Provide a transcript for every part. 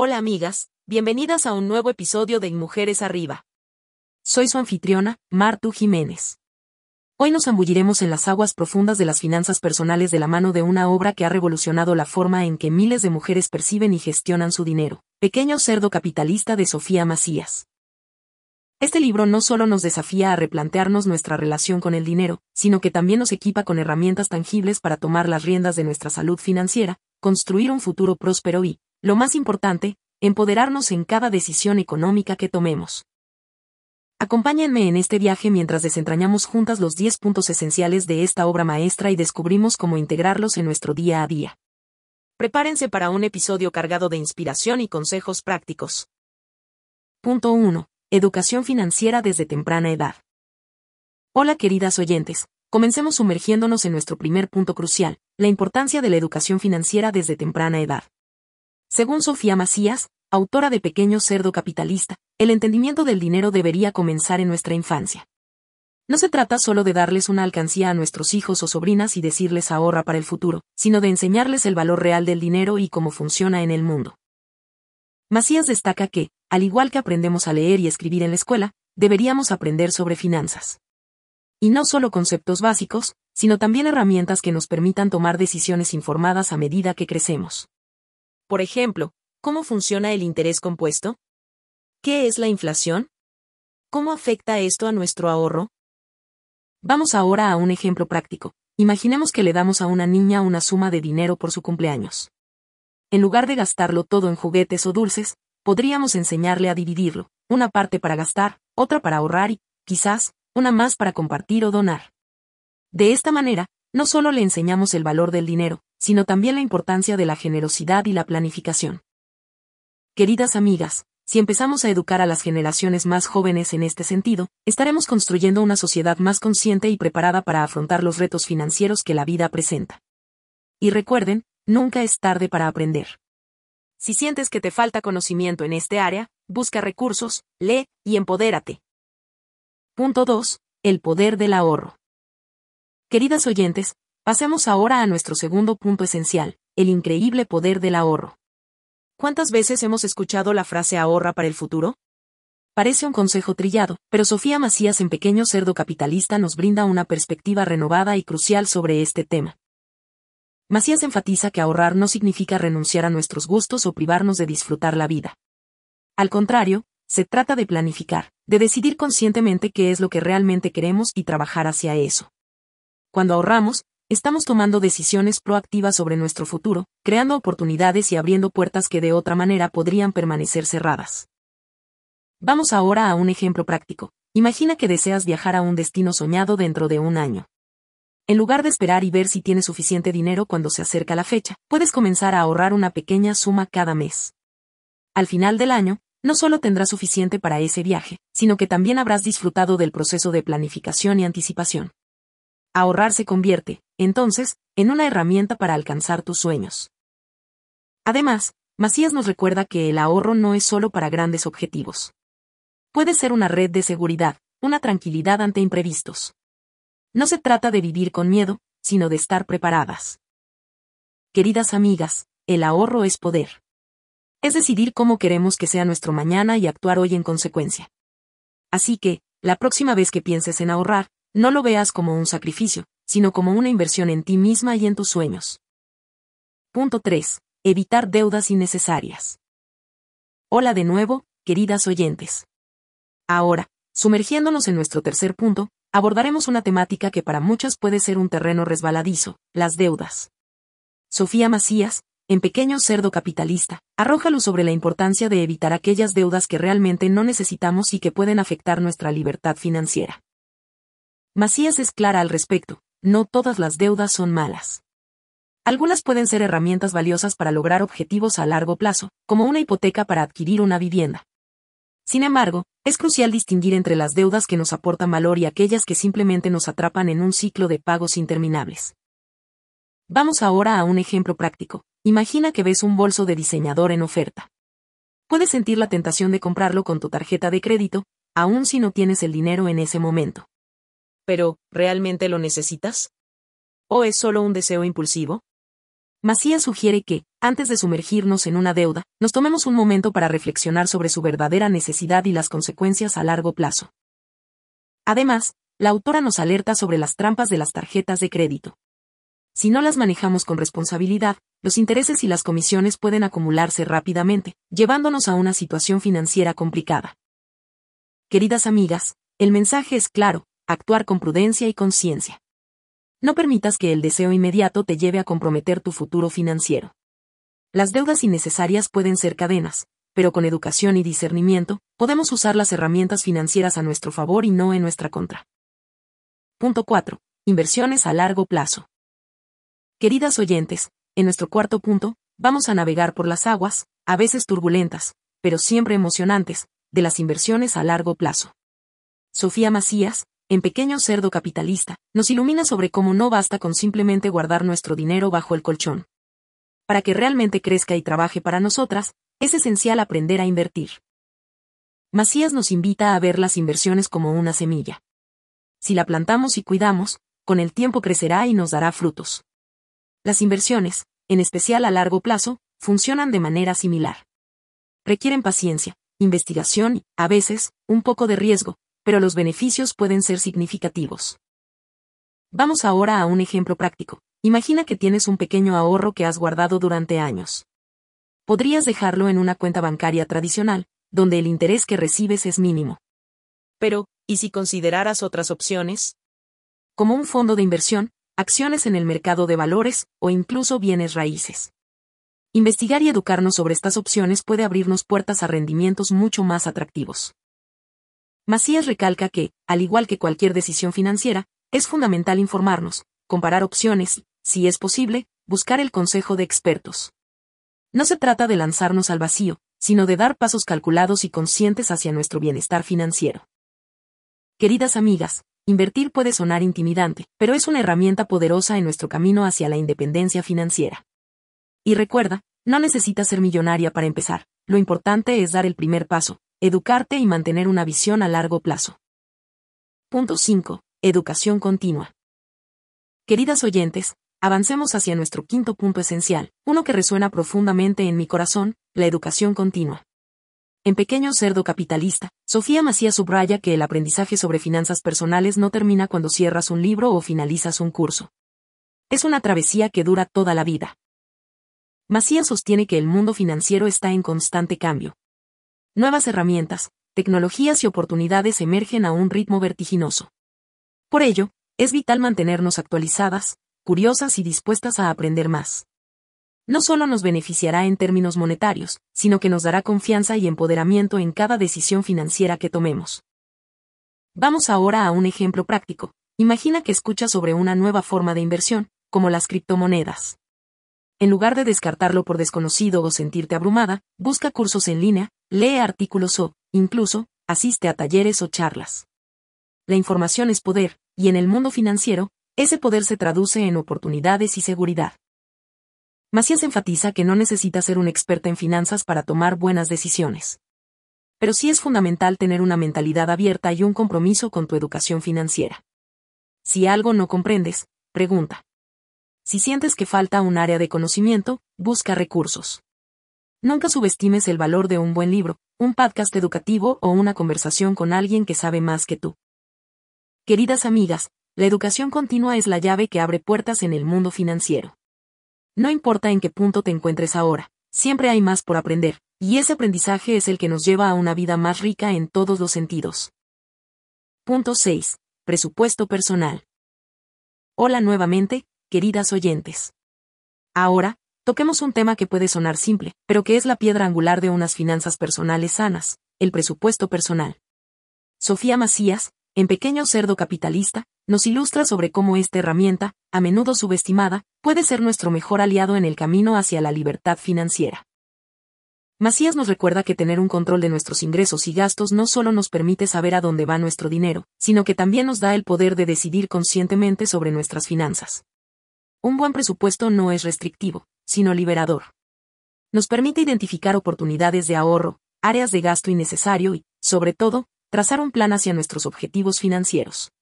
Hola amigas, bienvenidas a un nuevo episodio de Mujeres Arriba. Soy su anfitriona, Martu Jiménez. Hoy nos zambulliremos en las aguas profundas de las finanzas personales de la mano de una obra que ha revolucionado la forma en que miles de mujeres perciben y gestionan su dinero. Pequeño cerdo capitalista de Sofía Macías. Este libro no solo nos desafía a replantearnos nuestra relación con el dinero, sino que también nos equipa con herramientas tangibles para tomar las riendas de nuestra salud financiera, construir un futuro próspero y, lo más importante, empoderarnos en cada decisión económica que tomemos. Acompáñenme en este viaje mientras desentrañamos juntas los 10 puntos esenciales de esta obra maestra y descubrimos cómo integrarlos en nuestro día a día. Prepárense para un episodio cargado de inspiración y consejos prácticos. Punto 1. Educación financiera desde temprana edad. Hola queridas oyentes, comencemos sumergiéndonos en nuestro primer punto crucial, la importancia de la educación financiera desde temprana edad. Según Sofía Macías, autora de Pequeño Cerdo Capitalista, el entendimiento del dinero debería comenzar en nuestra infancia. No se trata solo de darles una alcancía a nuestros hijos o sobrinas y decirles ahorra para el futuro, sino de enseñarles el valor real del dinero y cómo funciona en el mundo. Macías destaca que, al igual que aprendemos a leer y escribir en la escuela, deberíamos aprender sobre finanzas. Y no solo conceptos básicos, sino también herramientas que nos permitan tomar decisiones informadas a medida que crecemos. Por ejemplo, ¿cómo funciona el interés compuesto? ¿Qué es la inflación? ¿Cómo afecta esto a nuestro ahorro? Vamos ahora a un ejemplo práctico. Imaginemos que le damos a una niña una suma de dinero por su cumpleaños. En lugar de gastarlo todo en juguetes o dulces, podríamos enseñarle a dividirlo, una parte para gastar, otra para ahorrar y, quizás, una más para compartir o donar. De esta manera, no solo le enseñamos el valor del dinero, sino también la importancia de la generosidad y la planificación. Queridas amigas, si empezamos a educar a las generaciones más jóvenes en este sentido, estaremos construyendo una sociedad más consciente y preparada para afrontar los retos financieros que la vida presenta. Y recuerden, nunca es tarde para aprender. Si sientes que te falta conocimiento en este área, busca recursos, lee y empodérate. Punto 2. El poder del ahorro. Queridas oyentes, Pasemos ahora a nuestro segundo punto esencial, el increíble poder del ahorro. ¿Cuántas veces hemos escuchado la frase ahorra para el futuro? Parece un consejo trillado, pero Sofía Macías en Pequeño Cerdo Capitalista nos brinda una perspectiva renovada y crucial sobre este tema. Macías enfatiza que ahorrar no significa renunciar a nuestros gustos o privarnos de disfrutar la vida. Al contrario, se trata de planificar, de decidir conscientemente qué es lo que realmente queremos y trabajar hacia eso. Cuando ahorramos, estamos tomando decisiones proactivas sobre nuestro futuro, creando oportunidades y abriendo puertas que de otra manera podrían permanecer cerradas. Vamos ahora a un ejemplo práctico. Imagina que deseas viajar a un destino soñado dentro de un año. En lugar de esperar y ver si tienes suficiente dinero cuando se acerca la fecha, puedes comenzar a ahorrar una pequeña suma cada mes. Al final del año, no solo tendrás suficiente para ese viaje, sino que también habrás disfrutado del proceso de planificación y anticipación. Ahorrar se convierte, entonces, en una herramienta para alcanzar tus sueños. Además, Macías nos recuerda que el ahorro no es solo para grandes objetivos. Puede ser una red de seguridad, una tranquilidad ante imprevistos. No se trata de vivir con miedo, sino de estar preparadas. Queridas amigas, el ahorro es poder. Es decidir cómo queremos que sea nuestro mañana y actuar hoy en consecuencia. Así que, la próxima vez que pienses en ahorrar, no lo veas como un sacrificio, sino como una inversión en ti misma y en tus sueños. Punto 3. Evitar deudas innecesarias. Hola de nuevo, queridas oyentes. Ahora, sumergiéndonos en nuestro tercer punto, abordaremos una temática que para muchas puede ser un terreno resbaladizo, las deudas. Sofía Macías, en Pequeño Cerdo Capitalista, arroja luz sobre la importancia de evitar aquellas deudas que realmente no necesitamos y que pueden afectar nuestra libertad financiera. Macías es clara al respecto, no todas las deudas son malas. Algunas pueden ser herramientas valiosas para lograr objetivos a largo plazo, como una hipoteca para adquirir una vivienda. Sin embargo, es crucial distinguir entre las deudas que nos aportan valor y aquellas que simplemente nos atrapan en un ciclo de pagos interminables. Vamos ahora a un ejemplo práctico. Imagina que ves un bolso de diseñador en oferta. Puedes sentir la tentación de comprarlo con tu tarjeta de crédito, aun si no tienes el dinero en ese momento. Pero, ¿realmente lo necesitas? ¿O es solo un deseo impulsivo? Macías sugiere que, antes de sumergirnos en una deuda, nos tomemos un momento para reflexionar sobre su verdadera necesidad y las consecuencias a largo plazo. Además, la autora nos alerta sobre las trampas de las tarjetas de crédito. Si no las manejamos con responsabilidad, los intereses y las comisiones pueden acumularse rápidamente, llevándonos a una situación financiera complicada. Queridas amigas, el mensaje es claro, actuar con prudencia y conciencia. No permitas que el deseo inmediato te lleve a comprometer tu futuro financiero. Las deudas innecesarias pueden ser cadenas, pero con educación y discernimiento, podemos usar las herramientas financieras a nuestro favor y no en nuestra contra. Punto 4. Inversiones a largo plazo. Queridas oyentes, en nuestro cuarto punto, vamos a navegar por las aguas, a veces turbulentas, pero siempre emocionantes, de las inversiones a largo plazo. Sofía Macías, en Pequeño Cerdo Capitalista, nos ilumina sobre cómo no basta con simplemente guardar nuestro dinero bajo el colchón. Para que realmente crezca y trabaje para nosotras, es esencial aprender a invertir. Macías nos invita a ver las inversiones como una semilla. Si la plantamos y cuidamos, con el tiempo crecerá y nos dará frutos. Las inversiones, en especial a largo plazo, funcionan de manera similar. Requieren paciencia, investigación y, a veces, un poco de riesgo, pero los beneficios pueden ser significativos. Vamos ahora a un ejemplo práctico. Imagina que tienes un pequeño ahorro que has guardado durante años. Podrías dejarlo en una cuenta bancaria tradicional, donde el interés que recibes es mínimo. Pero, ¿y si consideraras otras opciones? Como un fondo de inversión, acciones en el mercado de valores, o incluso bienes raíces. Investigar y educarnos sobre estas opciones puede abrirnos puertas a rendimientos mucho más atractivos. Macías recalca que, al igual que cualquier decisión financiera, es fundamental informarnos, comparar opciones y, si es posible, buscar el consejo de expertos. No se trata de lanzarnos al vacío, sino de dar pasos calculados y conscientes hacia nuestro bienestar financiero. Queridas amigas, invertir puede sonar intimidante, pero es una herramienta poderosa en nuestro camino hacia la independencia financiera. Y recuerda, no necesitas ser millonaria para empezar, lo importante es dar el primer paso, educarte y mantener una visión a largo plazo. Punto 5. Educación continua. Queridas oyentes, avancemos hacia nuestro quinto punto esencial, uno que resuena profundamente en mi corazón, la educación continua. En Pequeño Cerdo Capitalista, Sofía Macías subraya que el aprendizaje sobre finanzas personales no termina cuando cierras un libro o finalizas un curso. Es una travesía que dura toda la vida. Macías sostiene que el mundo financiero está en constante cambio, nuevas herramientas, tecnologías y oportunidades emergen a un ritmo vertiginoso. Por ello, es vital mantenernos actualizadas, curiosas y dispuestas a aprender más. No solo nos beneficiará en términos monetarios, sino que nos dará confianza y empoderamiento en cada decisión financiera que tomemos. Vamos ahora a un ejemplo práctico. Imagina que escuchas sobre una nueva forma de inversión, como las criptomonedas. En lugar de descartarlo por desconocido o sentirte abrumada, busca cursos en línea, lee artículos o, incluso, asiste a talleres o charlas. La información es poder, y en el mundo financiero, ese poder se traduce en oportunidades y seguridad. Macías enfatiza que no necesitas ser un experta en finanzas para tomar buenas decisiones. Pero sí es fundamental tener una mentalidad abierta y un compromiso con tu educación financiera. Si algo no comprendes, pregunta. Si sientes que falta un área de conocimiento, busca recursos. Nunca subestimes el valor de un buen libro, un podcast educativo o una conversación con alguien que sabe más que tú. Queridas amigas, la educación continua es la llave que abre puertas en el mundo financiero. No importa en qué punto te encuentres ahora, siempre hay más por aprender, y ese aprendizaje es el que nos lleva a una vida más rica en todos los sentidos. Punto 6. Presupuesto personal. Hola nuevamente, queridas oyentes. Ahora, toquemos un tema que puede sonar simple, pero que es la piedra angular de unas finanzas personales sanas, el presupuesto personal. Sofía Macías, en Pequeño Cerdo Capitalista, nos ilustra sobre cómo esta herramienta, a menudo subestimada, puede ser nuestro mejor aliado en el camino hacia la libertad financiera. Macías nos recuerda que tener un control de nuestros ingresos y gastos no solo nos permite saber a dónde va nuestro dinero, sino que también nos da el poder de decidir conscientemente sobre nuestras finanzas. Un buen presupuesto no es restrictivo, sino liberador. Nos permite identificar oportunidades de ahorro, áreas de gasto innecesario y, sobre todo, trazar un plan hacia nuestros objetivos financieros.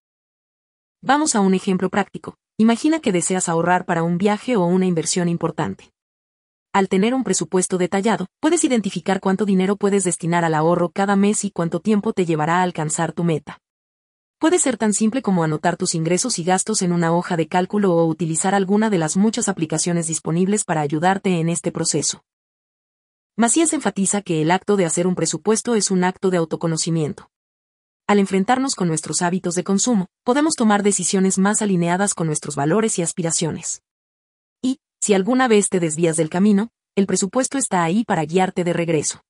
Vamos a un ejemplo práctico. Imagina que deseas ahorrar para un viaje o una inversión importante. Al tener un presupuesto detallado, puedes identificar cuánto dinero puedes destinar al ahorro cada mes y cuánto tiempo te llevará a alcanzar tu meta. Puede ser tan simple como anotar tus ingresos y gastos en una hoja de cálculo o utilizar alguna de las muchas aplicaciones disponibles para ayudarte en este proceso. Macías enfatiza que el acto de hacer un presupuesto es un acto de autoconocimiento. Al enfrentarnos con nuestros hábitos de consumo, podemos tomar decisiones más alineadas con nuestros valores y aspiraciones. Y, si alguna vez te desvías del camino, el presupuesto está ahí para guiarte de regreso.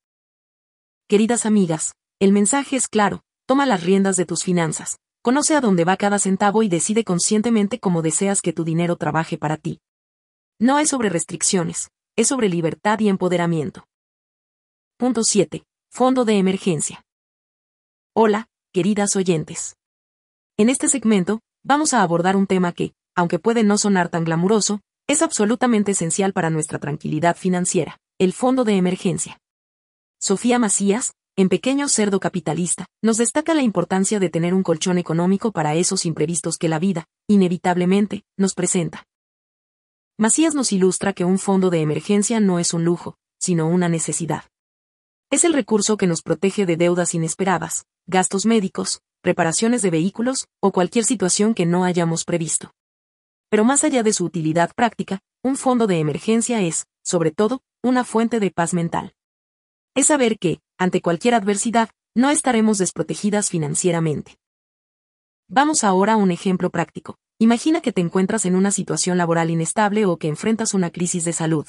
Queridas amigas, el mensaje es claro, toma las riendas de tus finanzas, conoce a dónde va cada centavo y decide conscientemente cómo deseas que tu dinero trabaje para ti. No es sobre restricciones, es sobre libertad y empoderamiento. Punto 7. Fondo de emergencia. Hola, queridas oyentes. En este segmento, vamos a abordar un tema que, aunque puede no sonar tan glamuroso, es absolutamente esencial para nuestra tranquilidad financiera, el fondo de emergencia. Sofía Macías, en Pequeño Cerdo Capitalista, nos destaca la importancia de tener un colchón económico para esos imprevistos que la vida, inevitablemente, nos presenta. Macías nos ilustra que un fondo de emergencia no es un lujo, sino una necesidad. Es el recurso que nos protege de deudas inesperadas, gastos médicos, reparaciones de vehículos, o cualquier situación que no hayamos previsto. Pero más allá de su utilidad práctica, un fondo de emergencia es, sobre todo, una fuente de paz mental. Es saber que, ante cualquier adversidad, no estaremos desprotegidas financieramente. Vamos ahora a un ejemplo práctico. Imagina que te encuentras en una situación laboral inestable o que enfrentas una crisis de salud.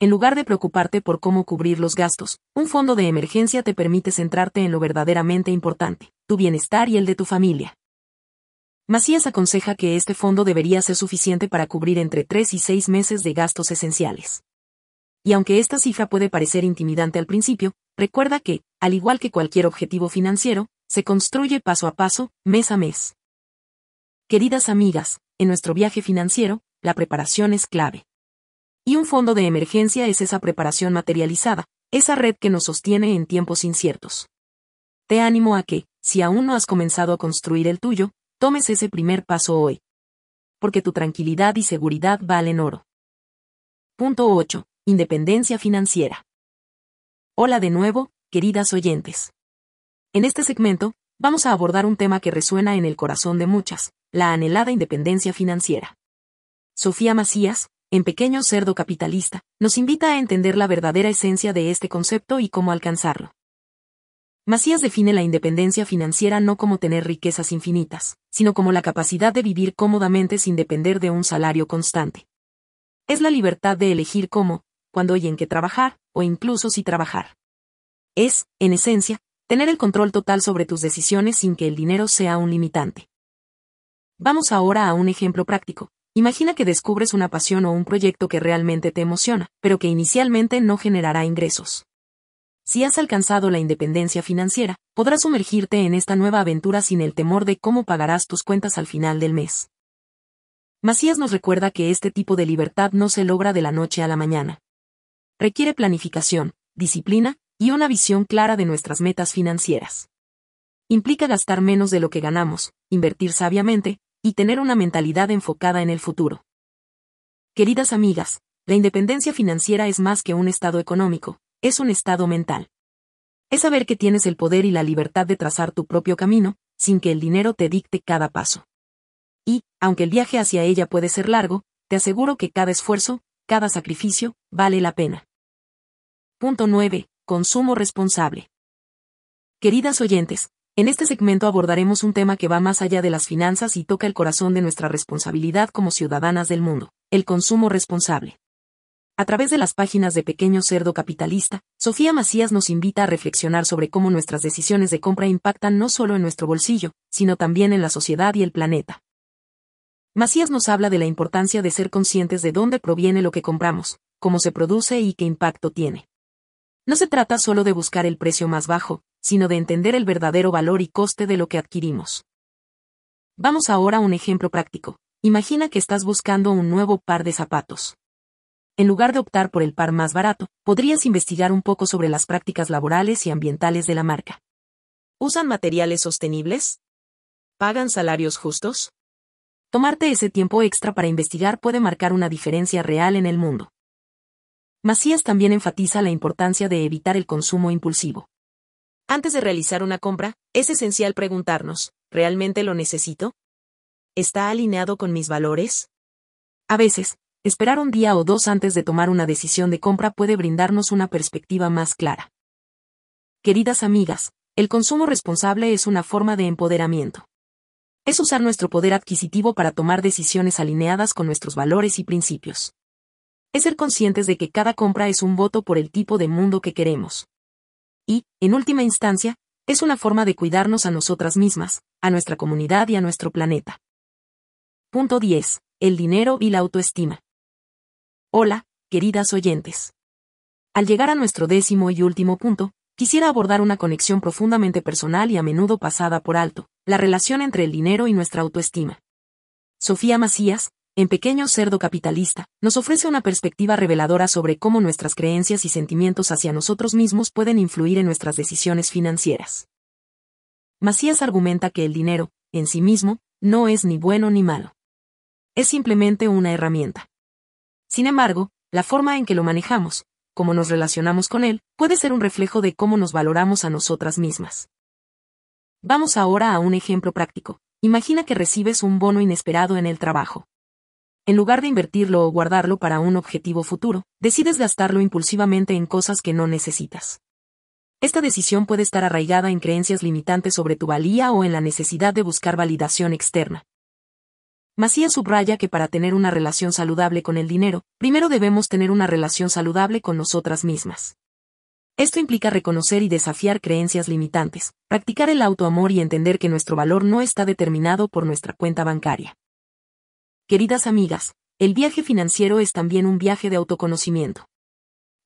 En lugar de preocuparte por cómo cubrir los gastos, un fondo de emergencia te permite centrarte en lo verdaderamente importante, tu bienestar y el de tu familia. Macías aconseja que este fondo debería ser suficiente para cubrir entre 3 y 6 meses de gastos esenciales. Y aunque esta cifra puede parecer intimidante al principio, recuerda que, al igual que cualquier objetivo financiero, se construye paso a paso, mes a mes. Queridas amigas, en nuestro viaje financiero, la preparación es clave. Y un fondo de emergencia es esa preparación materializada, esa red que nos sostiene en tiempos inciertos. Te animo a que, si aún no has comenzado a construir el tuyo, tomes ese primer paso hoy. Porque tu tranquilidad y seguridad valen oro. Punto 8. Independencia financiera. Hola de nuevo, queridas oyentes. En este segmento, vamos a abordar un tema que resuena en el corazón de muchas, la anhelada independencia financiera. Sofía Macías, en Pequeño Cerdo Capitalista, nos invita a entender la verdadera esencia de este concepto y cómo alcanzarlo. Macías define la independencia financiera no como tener riquezas infinitas, sino como la capacidad de vivir cómodamente sin depender de un salario constante. Es la libertad de elegir cómo, cuándo y en qué trabajar, o incluso si trabajar. Es, en esencia, tener el control total sobre tus decisiones sin que el dinero sea un limitante. Vamos ahora a un ejemplo práctico, Imagina que descubres una pasión o un proyecto que realmente te emociona, pero que inicialmente no generará ingresos. Si has alcanzado la independencia financiera, podrás sumergirte en esta nueva aventura sin el temor de cómo pagarás tus cuentas al final del mes. Macías nos recuerda que este tipo de libertad no se logra de la noche a la mañana. Requiere planificación, disciplina y una visión clara de nuestras metas financieras. Implica gastar menos de lo que ganamos, invertir sabiamente, y tener una mentalidad enfocada en el futuro. Queridas amigas, la independencia financiera es más que un estado económico, es un estado mental. Es saber que tienes el poder y la libertad de trazar tu propio camino, sin que el dinero te dicte cada paso. Y, aunque el viaje hacia ella puede ser largo, te aseguro que cada esfuerzo, cada sacrificio, vale la pena. Punto 9. Consumo responsable. Queridas oyentes, en este segmento abordaremos un tema que va más allá de las finanzas y toca el corazón de nuestra responsabilidad como ciudadanas del mundo, el consumo responsable. A través de las páginas de Pequeño Cerdo Capitalista, Sofía Macías nos invita a reflexionar sobre cómo nuestras decisiones de compra impactan no solo en nuestro bolsillo, sino también en la sociedad y el planeta. Macías nos habla de la importancia de ser conscientes de dónde proviene lo que compramos, cómo se produce y qué impacto tiene. No se trata solo de buscar el precio más bajo, sino de entender el verdadero valor y coste de lo que adquirimos. Vamos ahora a un ejemplo práctico. Imagina que estás buscando un nuevo par de zapatos. En lugar de optar por el par más barato, podrías investigar un poco sobre las prácticas laborales y ambientales de la marca. ¿Usan materiales sostenibles? ¿Pagan salarios justos? tomarte ese tiempo extra para investigar puede marcar una diferencia real en el mundo. Macías también enfatiza la importancia de evitar el consumo impulsivo. Antes de realizar una compra, es esencial preguntarnos, ¿realmente lo necesito? ¿Está alineado con mis valores? A veces, esperar un día o dos antes de tomar una decisión de compra puede brindarnos una perspectiva más clara. Queridas amigas, el consumo responsable es una forma de empoderamiento. Es usar nuestro poder adquisitivo para tomar decisiones alineadas con nuestros valores y principios. Es ser conscientes de que cada compra es un voto por el tipo de mundo que queremos. Y, en última instancia, es una forma de cuidarnos a nosotras mismas, a nuestra comunidad y a nuestro planeta. Punto 10. El dinero y la autoestima. Hola, queridas oyentes. Al llegar a nuestro décimo y último punto, quisiera abordar una conexión profundamente personal y a menudo pasada por alto, la relación entre el dinero y nuestra autoestima. Sofía Macías, en Pequeño Cerdo Capitalista, nos ofrece una perspectiva reveladora sobre cómo nuestras creencias y sentimientos hacia nosotros mismos pueden influir en nuestras decisiones financieras. Macías argumenta que el dinero, en sí mismo, no es ni bueno ni malo. Es simplemente una herramienta. Sin embargo, la forma en que lo manejamos, cómo nos relacionamos con él, puede ser un reflejo de cómo nos valoramos a nosotras mismas. Vamos ahora a un ejemplo práctico. Imagina que recibes un bono inesperado en el trabajo. En lugar de invertirlo o guardarlo para un objetivo futuro, decides gastarlo impulsivamente en cosas que no necesitas. Esta decisión puede estar arraigada en creencias limitantes sobre tu valía o en la necesidad de buscar validación externa. Macías subraya que para tener una relación saludable con el dinero, primero debemos tener una relación saludable con nosotras mismas. Esto implica reconocer y desafiar creencias limitantes, practicar el autoamor y entender que nuestro valor no está determinado por nuestra cuenta bancaria. Queridas amigas, el viaje financiero es también un viaje de autoconocimiento.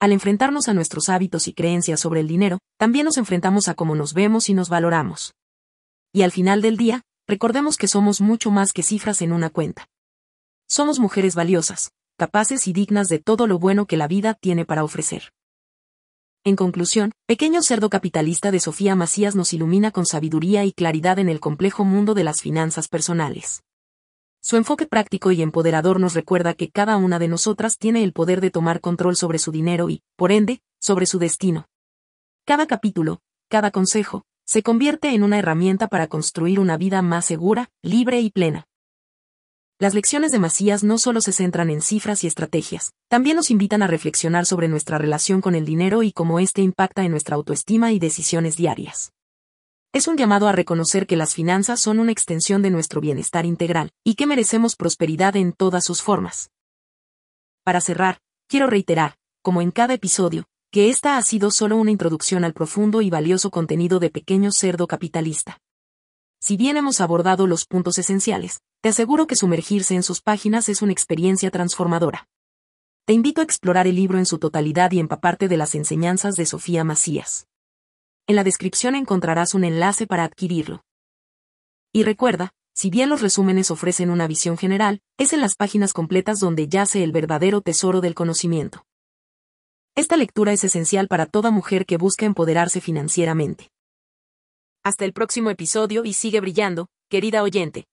Al enfrentarnos a nuestros hábitos y creencias sobre el dinero, también nos enfrentamos a cómo nos vemos y nos valoramos. Y al final del día, recordemos que somos mucho más que cifras en una cuenta. Somos mujeres valiosas, capaces y dignas de todo lo bueno que la vida tiene para ofrecer. En conclusión, Pequeño Cerdo Capitalista de Sofía Macías nos ilumina con sabiduría y claridad en el complejo mundo de las finanzas personales. Su enfoque práctico y empoderador nos recuerda que cada una de nosotras tiene el poder de tomar control sobre su dinero y, por ende, sobre su destino. Cada capítulo, cada consejo, se convierte en una herramienta para construir una vida más segura, libre y plena. Las lecciones de Macías no solo se centran en cifras y estrategias, también nos invitan a reflexionar sobre nuestra relación con el dinero y cómo éste impacta en nuestra autoestima y decisiones diarias. Es un llamado a reconocer que las finanzas son una extensión de nuestro bienestar integral, y que merecemos prosperidad en todas sus formas. Para cerrar, quiero reiterar, como en cada episodio, que esta ha sido solo una introducción al profundo y valioso contenido de Pequeño Cerdo Capitalista. Si bien hemos abordado los puntos esenciales, te aseguro que sumergirse en sus páginas es una experiencia transformadora. Te invito a explorar el libro en su totalidad y empaparte de las enseñanzas de Sofía Macías. En la descripción encontrarás un enlace para adquirirlo. Y recuerda, si bien los resúmenes ofrecen una visión general, es en las páginas completas donde yace el verdadero tesoro del conocimiento. Esta lectura es esencial para toda mujer que busca empoderarse financieramente. Hasta el próximo episodio y sigue brillando, querida oyente.